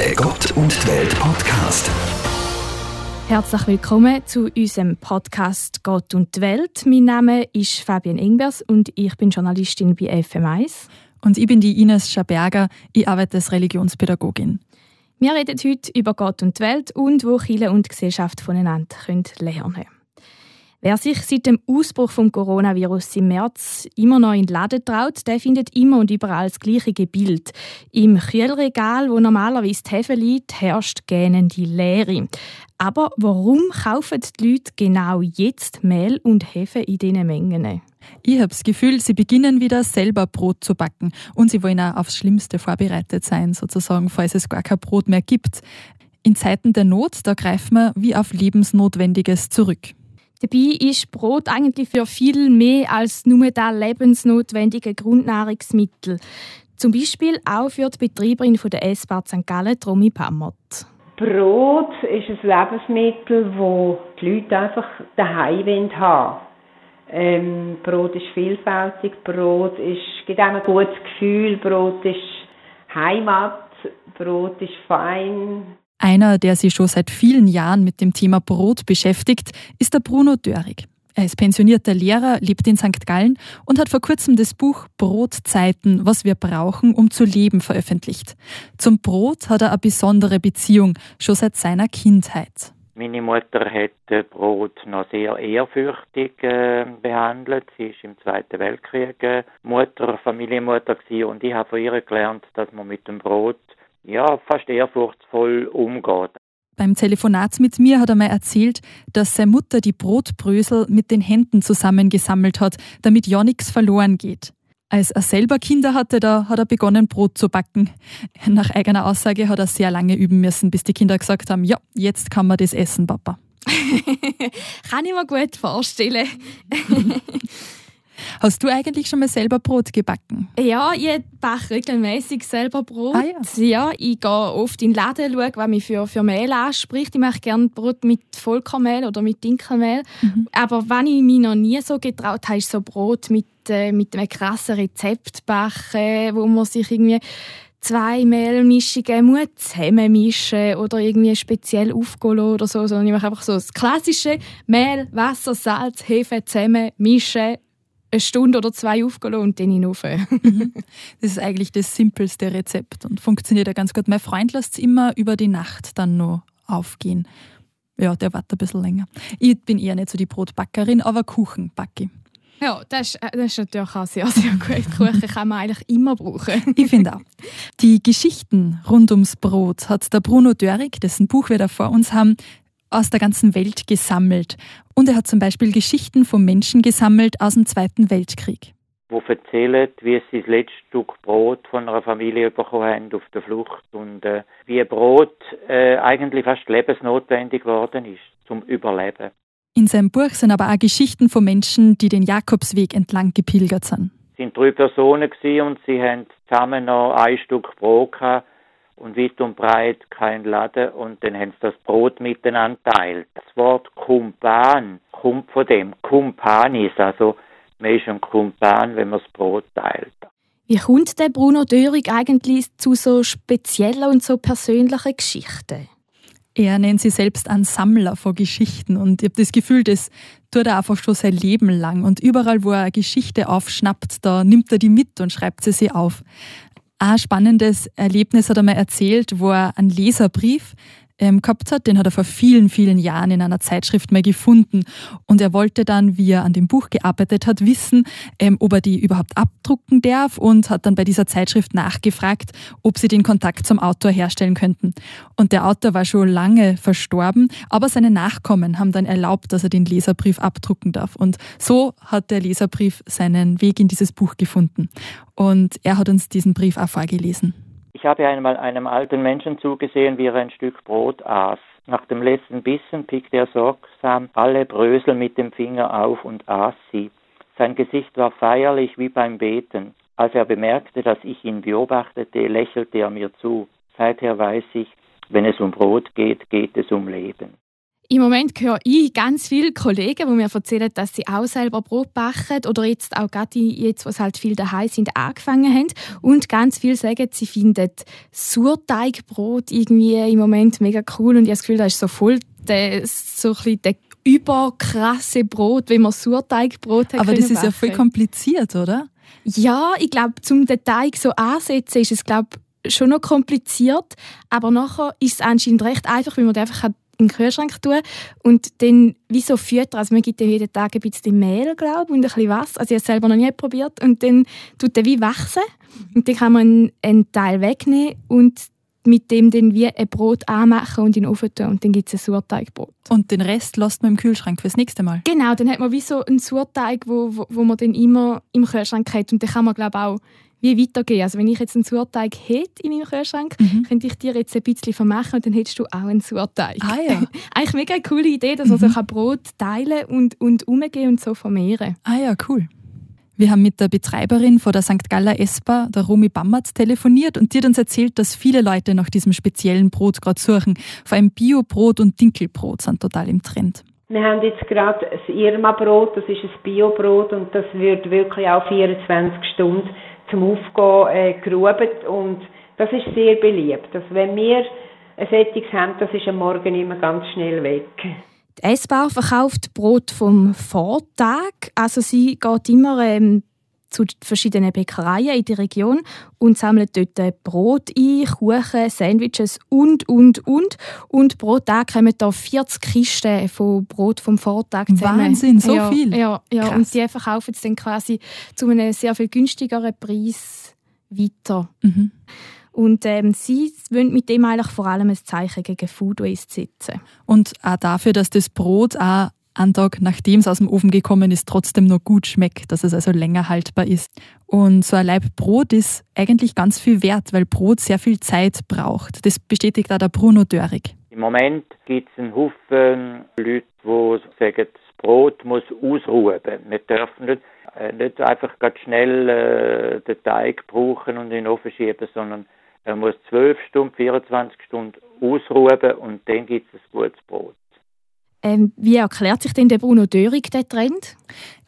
Der Gott und die Welt Podcast. Herzlich willkommen zu unserem Podcast Gott und die Welt. Mein Name ist Fabian Ingbers und ich bin Journalistin bei FM1. Und ich bin die Ines Schaberger, ich arbeite als Religionspädagogin. Wir reden heute über Gott und die Welt und wo Kirche und Gesellschaft voneinander lernen können. Wer sich seit dem Ausbruch vom Coronavirus im März immer noch in den Laden traut, der findet immer und überall das gleiche Bild. Im Kühlregal, wo normalerweise die Hefe liegt, herrscht gähnende Leere. Aber warum kaufen die Leute genau jetzt Mehl und Hefe in diesen Mengen? Ich habe das Gefühl, sie beginnen wieder selber Brot zu backen und sie wollen auch aufs Schlimmste vorbereitet sein, sozusagen, falls es gar kein Brot mehr gibt. In Zeiten der Not, da greifen wir wie auf Lebensnotwendiges zurück. Dabei ist Brot eigentlich für viel mehr als nur das lebensnotwendige Grundnahrungsmittel. Zum Beispiel auch für die Betreiberin der S-Bar St. Gallen, Romy Pammert. Brot ist ein Lebensmittel, wo die Leute einfach daheim haben ähm, Brot ist vielfältig, Brot ist, gibt einem ein gutes Gefühl, Brot ist Heimat, Brot ist fein, einer, der sich schon seit vielen Jahren mit dem Thema Brot beschäftigt, ist der Bruno Dörig. Er ist pensionierter Lehrer, lebt in St. Gallen und hat vor kurzem das Buch Brotzeiten, was wir brauchen, um zu leben, veröffentlicht. Zum Brot hat er eine besondere Beziehung, schon seit seiner Kindheit. Meine Mutter hat Brot noch sehr ehrfürchtig äh, behandelt. Sie ist im Zweiten Weltkrieg äh, Mutter, Familienmutter gewesen und ich habe von ihr gelernt, dass man mit dem Brot ja, fast ehrfurchtsvoll umgeht. Beim Telefonat mit mir hat er mir erzählt, dass seine Mutter die Brotbrösel mit den Händen zusammengesammelt hat, damit ja nichts verloren geht. Als er selber Kinder hatte, da hat er begonnen, Brot zu backen. Nach eigener Aussage hat er sehr lange üben müssen, bis die Kinder gesagt haben, ja, jetzt kann man das essen, Papa. kann ich mir gut vorstellen. Hast du eigentlich schon mal selber Brot gebacken? Ja, ich backe regelmäßig selber Brot. Ah, ja. ja. ich gehe oft in den Laden, schaue, was mich für, für Mehl anspricht. Ich mache gerne Brot mit Vollkornmehl oder mit Dinkelmehl. Mhm. Aber wenn ich mich noch nie so getraut habe, ist so Brot mit, äh, mit einem krassen Rezept backen, wo man sich irgendwie zwei Mehlmischungen muss zusammenmischen oder irgendwie speziell aufgehen oder so, sondern ich mache einfach so das klassische Mehl, Wasser, Salz, Hefe zusammen mischen eine Stunde oder zwei aufgehen und dann hinauf. Mhm. das ist eigentlich das simpelste Rezept und funktioniert ja ganz gut. Mein Freund lässt es immer über die Nacht dann noch aufgehen. Ja, der wartet ein bisschen länger. Ich bin eher nicht so die Brotbackerin, aber Kuchen backe ich. Ja, das ist, äh, das ist natürlich auch sehr, sehr gut. Kuchen kann man eigentlich immer brauchen. ich finde auch. Die Geschichten rund ums Brot hat der Bruno Dörig, dessen Buch wir da vor uns haben, aus der ganzen Welt gesammelt. Und er hat zum Beispiel Geschichten von Menschen gesammelt aus dem Zweiten Weltkrieg. Wo erzählt, wie sie das letzte Stück Brot von einer Familie bekommen haben auf der Flucht und äh, wie Brot äh, eigentlich fast lebensnotwendig geworden ist zum Überleben. In seinem Buch sind aber auch Geschichten von Menschen, die den Jakobsweg entlang gepilgert sind. Es sind drei Personen und sie haben zusammen noch ein Stück Brot gehabt und weit und breit kein Laden und dann haben sie das Brot miteinander teilt. Das Wort Kumpan kommt von dem. Kumpanis, also man ist ein Kumpan, wenn man das Brot teilt. Wie kommt der Bruno Dörig eigentlich zu so speziellen und so persönlichen Geschichten? Er nennt sich selbst einen Sammler von Geschichten und ich habe das Gefühl, das tut er einfach schon sein Leben lang und überall, wo er eine Geschichte aufschnappt, da nimmt er die mit und schreibt sie sich auf. Ein spannendes Erlebnis hat er mir erzählt, wo er einen Leserbrief ähm, gehabt hat. Den hat er vor vielen, vielen Jahren in einer Zeitschrift mal gefunden. Und er wollte dann, wie er an dem Buch gearbeitet hat, wissen, ähm, ob er die überhaupt abdrucken darf und hat dann bei dieser Zeitschrift nachgefragt, ob sie den Kontakt zum Autor herstellen könnten. Und der Autor war schon lange verstorben, aber seine Nachkommen haben dann erlaubt, dass er den Leserbrief abdrucken darf. Und so hat der Leserbrief seinen Weg in dieses Buch gefunden. Und er hat uns diesen Brief auch vorgelesen. Ich habe einmal einem alten Menschen zugesehen, wie er ein Stück Brot aß. Nach dem letzten Bissen pickte er sorgsam alle Brösel mit dem Finger auf und aß sie. Sein Gesicht war feierlich wie beim Beten. Als er bemerkte, dass ich ihn beobachtete, lächelte er mir zu. Seither weiß ich, wenn es um Brot geht, geht es um Leben. Im Moment höre ich ganz viele Kollegen, die mir erzählen, dass sie auch selber Brot backen oder jetzt auch gerade jetzt, wo sie halt viel daheim sind, angefangen haben. Und ganz viele sagen, sie finden Surteigbrot irgendwie im Moment mega cool und ich habe das Gefühl, das ist so voll der, so ein bisschen der überkrasse Brot, wie man Surteigbrot hat. Aber das ist ja voll kompliziert, oder? Ja, ich glaube, zum den Teig so ansetzen ist es glaube schon noch kompliziert, aber nachher ist es anscheinend recht einfach, weil man einfach in den Kühlschrank tun und dann wie so füttern. Also man gibt dann jeden Tag ein bisschen Mehl, glaube und ein bisschen Wasser. Also ich habe es selber noch nie probiert. Und dann tut er wie wachsen und dann kann man einen, Teil wegnehmen und mit dem dann wie ein Brot anmachen und in den Ofen tun und dann gibt es ein Surteigbrot. Und den Rest lässt man im Kühlschrank fürs nächste Mal? Genau, dann hat man wie so einen Surteig, wo, wo, wo man dann immer im Kühlschrank hat und dann kann man glaube auch wie weitergehen. Also wenn ich jetzt einen Surteig hätte in meinem Kühlschrank, mhm. könnte ich dir jetzt ein bisschen vermachen und dann hättest du auch einen Surteig. Ah, ja. Eigentlich mega eine coole Idee, dass man mhm. so Brot teilen und, und umgehen und so vermehren. Ah ja, cool. Wir haben mit der Betreiberin von der St. Galler Espa, der Romi Bammert, telefoniert und die hat uns erzählt, dass viele Leute nach diesem speziellen Brot gerade suchen. Vor allem Biobrot und Dinkelbrot sind total im Trend. Wir haben jetzt gerade das Irma-Brot, das ist ein Biobrot und das wird wirklich auch 24 Stunden zum Aufgehen äh, geruben und das ist sehr beliebt. Also wenn wir ein Sättiges haben, das ist am Morgen immer ganz schnell weg. Die S-Bar verkauft Brot vom Vortag. Also sie geht immer ähm, zu verschiedenen Bäckereien in der Region und sammelt dort Brot ein, Kuchen, Sandwiches und, und, und. Und pro Tag kommen da 40 Kisten von Brot vom Vortag zusammen. Wahnsinn, so ja, viel? Ja, ja. und die verkaufen es dann quasi zu einem sehr viel günstigeren Preis weiter. Mhm. Und ähm, sie wollen mit dem eigentlich vor allem ein Zeichen gegen Food Waste setzen. Und auch dafür, dass das Brot auch einen Tag nachdem es aus dem Ofen gekommen ist, trotzdem noch gut schmeckt, dass es also länger haltbar ist. Und so ein Laib Brot ist eigentlich ganz viel wert, weil Brot sehr viel Zeit braucht. Das bestätigt auch der Bruno Dörig. Im Moment gibt es einen Haufen Leute, die sagen, das Brot muss ausruhen. Wir dürfen nicht, äh, nicht einfach ganz schnell äh, den Teig brauchen und in den Ofen schieben, sondern er muss 12 Stunden, 24 Stunden ausruhen und dann gibt es ein gutes Brot. Ähm, wie erklärt sich denn der Bruno Dörig der Trend?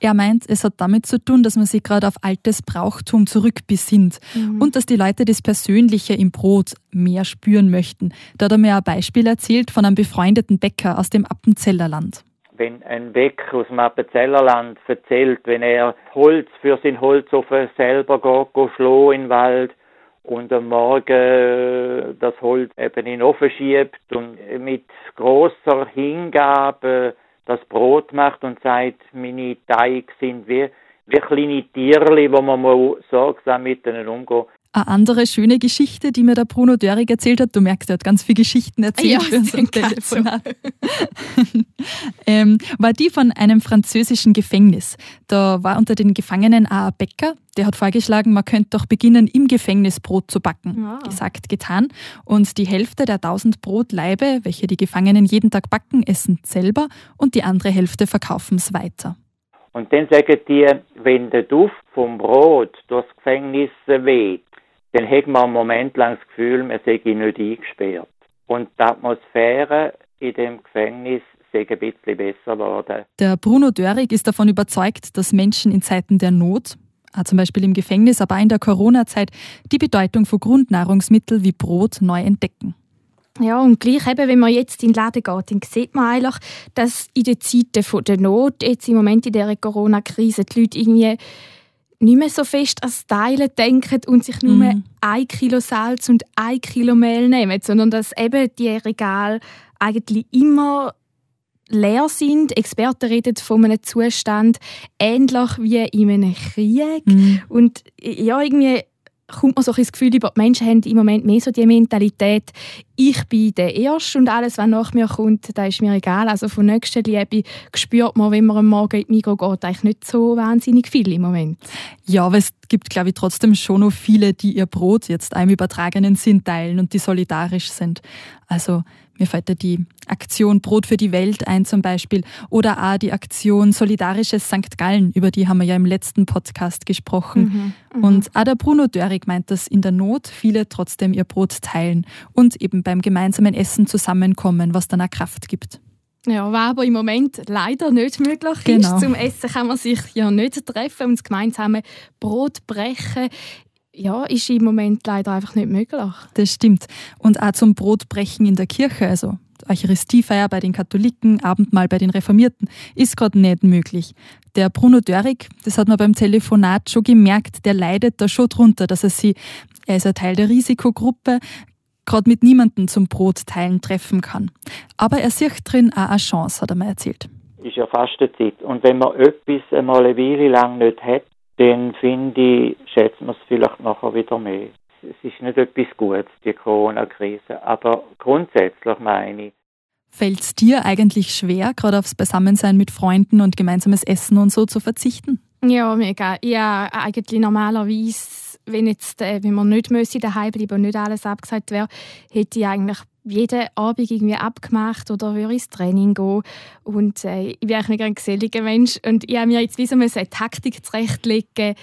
Er meint, es hat damit zu tun, dass man sich gerade auf altes Brauchtum zurückbesinnt mhm. und dass die Leute das Persönliche im Brot mehr spüren möchten. Da hat er mir ein Beispiel erzählt von einem befreundeten Bäcker aus dem Appenzellerland. Wenn ein Bäcker aus dem Appenzellerland erzählt, wenn er Holz für sein Holzofen selber geht, geht in den Wald, und am Morgen äh, das Holz eben in den Ofen schiebt und mit großer Hingabe das Brot macht und sagt, meine Teige sind wie, wie kleine Tierli, wo man mal sorgsam mit ihnen umgehen eine andere schöne Geschichte, die mir der Bruno Dörig erzählt hat. Du merkst, er hat ganz viele Geschichten erzählt ja, für unser Telefonat. ähm, war die von einem französischen Gefängnis. Da war unter den Gefangenen auch ein Bäcker, der hat vorgeschlagen, man könnte doch beginnen, im Gefängnis Brot zu backen. Ja. Ah. Gesagt, getan. Und die Hälfte der 1000 Brotlaibe, welche die Gefangenen jeden Tag backen, essen selber und die andere Hälfte verkaufen es weiter. Und dann sagen die, wenn der Duft vom Brot durchs Gefängnis weht, dann hat man einen Moment lang das Gefühl, man sei nicht eingesperrt. Und die Atmosphäre in dem Gefängnis sei ein bisschen besser geworden. Der Bruno Dörig ist davon überzeugt, dass Menschen in Zeiten der Not, zum Beispiel im Gefängnis, aber auch in der Corona-Zeit, die Bedeutung von Grundnahrungsmitteln wie Brot neu entdecken. Ja, und gleich eben, wenn man jetzt in den Laden geht, dann sieht man eigentlich, dass in den Zeiten der Not, jetzt im Moment in dieser Corona-Krise, die Leute irgendwie nicht mehr so fest ans Teilen denken und sich nur mm. ein Kilo Salz und ein Kilo Mehl nehmen, sondern dass eben die Regale eigentlich immer leer sind. Experten reden von einem Zustand ähnlich wie in einem Krieg. Mm. Und ja, irgendwie kommt man so ein das Gefühl, die Menschen haben im Moment mehr so die Mentalität, ich bin der Erste und alles, was nach mir kommt, da ist mir egal. Also von Nächstenliebe spürt man, wenn man am Morgen in die Mikro geht, eigentlich nicht so wahnsinnig viel im Moment. Ja, aber es gibt, glaube ich, trotzdem schon noch viele, die ihr Brot jetzt einem übertragenen Sinn teilen und die solidarisch sind. Also mir fällt da die Aktion Brot für die Welt ein zum Beispiel oder auch die Aktion Solidarisches St. Gallen, über die haben wir ja im letzten Podcast gesprochen. Mhm, mhm. und auch der Bruno Dörig meint, dass in der Not viele trotzdem ihr Brot teilen und eben beim gemeinsamen Essen zusammenkommen, was dann auch Kraft gibt. Ja, was aber im Moment leider nicht möglich genau. ist. Zum Essen kann man sich ja nicht treffen und das gemeinsame Brot brechen ja, ist im Moment leider einfach nicht möglich. Das stimmt. Und auch zum Brotbrechen in der Kirche, also Eucharistiefeier bei den Katholiken, Abendmahl bei den Reformierten, ist gerade nicht möglich. Der Bruno Dörig, das hat man beim Telefonat schon gemerkt, der leidet da schon drunter, dass er sie, er ist ein Teil der Risikogruppe, gerade mit niemandem zum Brotteilen treffen kann. Aber er sieht drin auch eine Chance, hat er mir erzählt. Ist ja Fastenzeit. Und wenn man etwas einmal eine Weile lang nicht hat, dann finde ich, schätzt man es vielleicht nachher wieder mehr. Es ist nicht etwas Gutes, die Corona-Krise. Aber grundsätzlich meine ich, Fällt es dir eigentlich schwer, gerade aufs Beisammensein mit Freunden und gemeinsames Essen und so zu verzichten? Ja, mega. Ja, eigentlich normalerweise, wenn jetzt, äh, wenn man nicht müsste daheim bleiben und nicht alles abgesagt wäre, hätte ich eigentlich jeden Abend irgendwie abgemacht oder würde ins Training gehen. Und äh, ich bin eigentlich ein geselliger Mensch und ich habe mir jetzt wie eine Taktik zurechtlegen,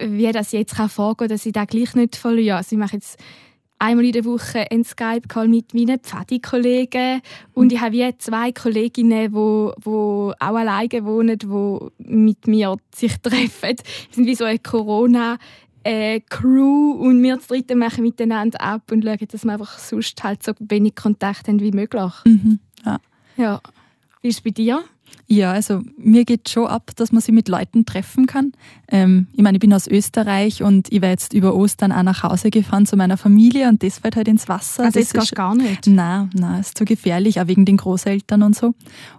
wie das jetzt kann vorgehen kann, dass ich das gleich nicht verliere. Also ich mache jetzt einmal in der Woche einen Skype-Call mit meinen Pfadi-Kollegen und ich habe wie zwei Kolleginnen, die, die auch alleine wohnen, die mit mir sich treffen. Wir sind wie so eine Corona- äh, Crew und wir zu dritten machen miteinander ab und schauen, dass wir einfach sonst halt so wenig Kontakt haben wie möglich. Mhm. Ja. ja. Wie ist es bei dir? Ja, also mir geht schon ab, dass man sich mit Leuten treffen kann. Ähm, ich meine, ich bin aus Österreich und ich war jetzt über Ostern auch nach Hause gefahren zu meiner Familie und das fällt halt ins Wasser. Also das, das ist gar nicht? Nein, nein, ist zu gefährlich, auch wegen den Großeltern und so.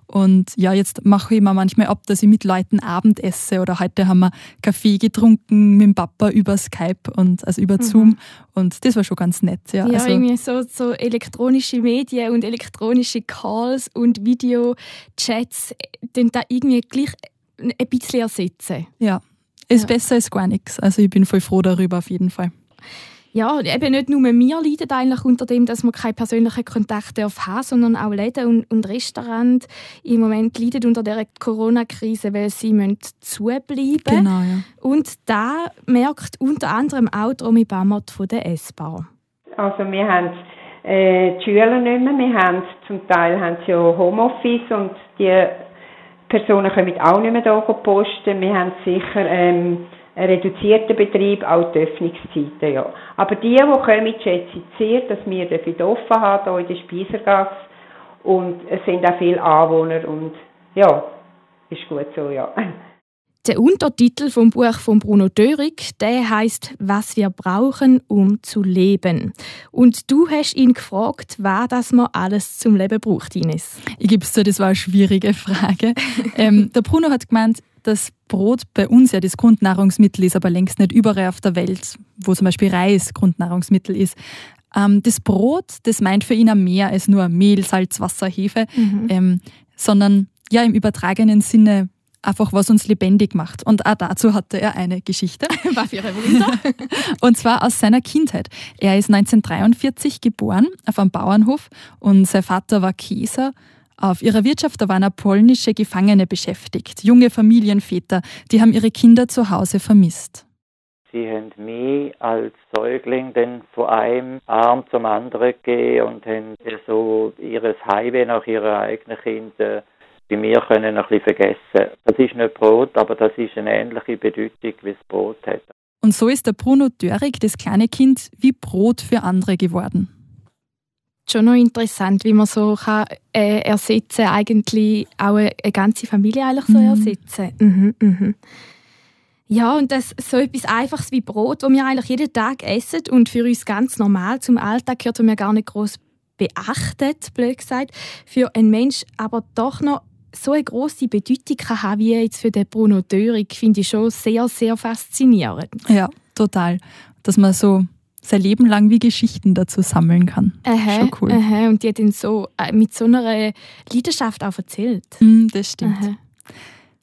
Und ja, jetzt mache ich mir manchmal ab, dass ich mit Leuten Abend esse oder heute haben wir Kaffee getrunken mit dem Papa über Skype und also über mhm. Zoom und das war schon ganz nett. Ja, ja also, irgendwie so, so elektronische Medien und elektronische Calls und Videochats, den da irgendwie gleich ein bisschen ersetzen. Ja, ist ja. besser als gar nichts. Also ich bin voll froh darüber auf jeden Fall ja, eben nicht nur wir leiden eigentlich unter dem, dass wir keine persönlichen Kontakte haben, sondern auch Läden und, und Restaurants im Moment leiden unter der Corona-Krise, weil sie müssen zubleiben Genau, ja. Und da merkt unter anderem auch Romy Bammert von der S-Bahn. Also wir haben äh, die Schüler nicht mehr, wir haben zum Teil haben sie ja Homeoffice und die Personen können auch nicht mehr hier posten. Wir haben sicher... Ähm, ein reduzierter Betrieb, auch die Öffnungszeiten, ja. Aber die, die kommen, schätze ich sehr, dass wir offen haben, hier in der Speisergasse. Und es sind auch viele Anwohner und ja, ist gut so, ja. Der Untertitel vom Buch von Bruno Dörig, der heißt Was wir brauchen, um zu leben. Und du hast ihn gefragt, was das man alles zum Leben braucht, Ines. Ich gebe es zu, das war eine schwierige Frage. ähm, der Bruno hat gemeint, dass Brot bei uns ja das Grundnahrungsmittel ist, aber längst nicht überall auf der Welt, wo zum Beispiel Reis Grundnahrungsmittel ist. Ähm, das Brot, das meint für ihn mehr als nur Mehl, Salz, Wasser, Hefe, mhm. ähm, sondern ja im übertragenen Sinne einfach, was uns lebendig macht. Und auch dazu hatte er eine Geschichte. War für ihre Wunder. und zwar aus seiner Kindheit. Er ist 1943 geboren auf einem Bauernhof und sein Vater war Käser auf ihrer Wirtschaft da waren polnische Gefangene beschäftigt, junge Familienväter, die haben ihre Kinder zu Hause vermisst. Sie haben mich als Säugling dann von einem Arm zum anderen gegeben und haben so ihres Heimweh nach ihren eigenen Kindern bei mir können ein bisschen vergessen. Das ist nicht Brot, aber das ist eine ähnliche Bedeutung, wie das Brot hat. Und so ist der Bruno Dörig, das kleine Kind, wie Brot für andere geworden schon noch interessant, wie man so kann, äh, ersetzen eigentlich auch eine, eine, ganze Familie eigentlich so mhm. ersetzen. Mhm, mhm. Ja, und das so etwas Einfaches wie Brot, das wir eigentlich jeden Tag essen und für uns ganz normal zum Alltag gehört, und wir gar nicht groß beachtet, blöd gesagt, für einen Mensch aber doch noch so eine große Bedeutung kann haben wie jetzt für den Bruno Dörig, finde ich schon sehr, sehr faszinierend. Ja, total. Dass man so sein Leben lang wie Geschichten dazu sammeln kann. Aha, Schon cool. Aha, und die hat ihn so äh, mit so einer Leidenschaft auch erzählt. Mm, das stimmt. Aha.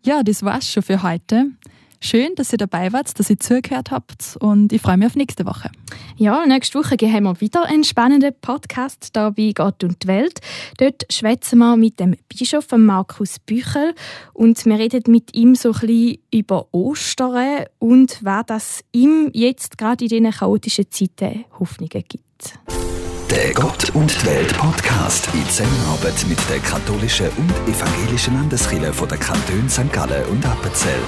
Ja, das war's schon für heute. Schön, dass ihr dabei wart, dass ihr zugehört habt und ich freue mich auf nächste Woche. Ja, nächste Woche haben wir wieder einen spannenden Podcast da bei Gott und die Welt. Dort schwätzen wir mit dem Bischof Markus Büchel und wir reden mit ihm so ein bisschen über Ostern und was das ihm jetzt gerade in diesen chaotischen Zeiten Hoffnungen gibt. Der Gott und die Welt Podcast in Zusammenarbeit mit der katholischen und evangelischen Landeskirche von der Kantone St. Gallen und Appenzell.